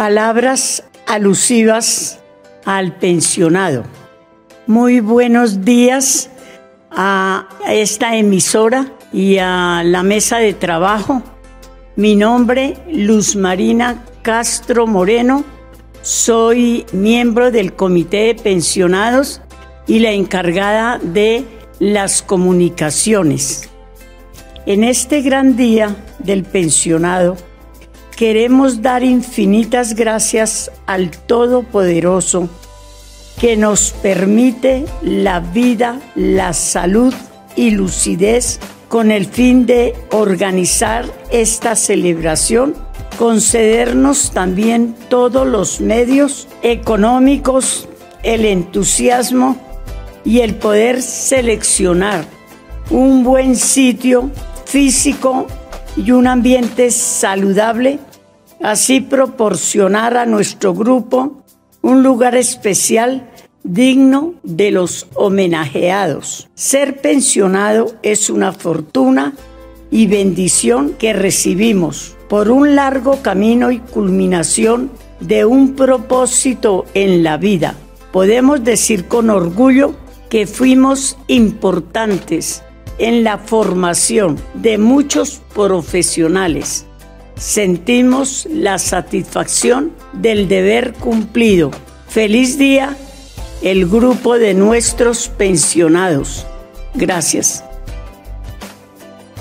Palabras alusivas al pensionado. Muy buenos días a esta emisora y a la mesa de trabajo. Mi nombre, Luz Marina Castro Moreno. Soy miembro del Comité de Pensionados y la encargada de las comunicaciones. En este gran día del pensionado, queremos dar infinitas gracias al Todopoderoso que nos permite la vida, la salud y lucidez con el fin de organizar esta celebración, concedernos también todos los medios económicos, el entusiasmo y el poder seleccionar un buen sitio físico y un ambiente saludable, así proporcionar a nuestro grupo un lugar especial digno de los homenajeados. Ser pensionado es una fortuna y bendición que recibimos por un largo camino y culminación de un propósito en la vida. Podemos decir con orgullo que fuimos importantes en la formación de muchos profesionales. Sentimos la satisfacción del deber cumplido. Feliz día el grupo de nuestros pensionados. Gracias.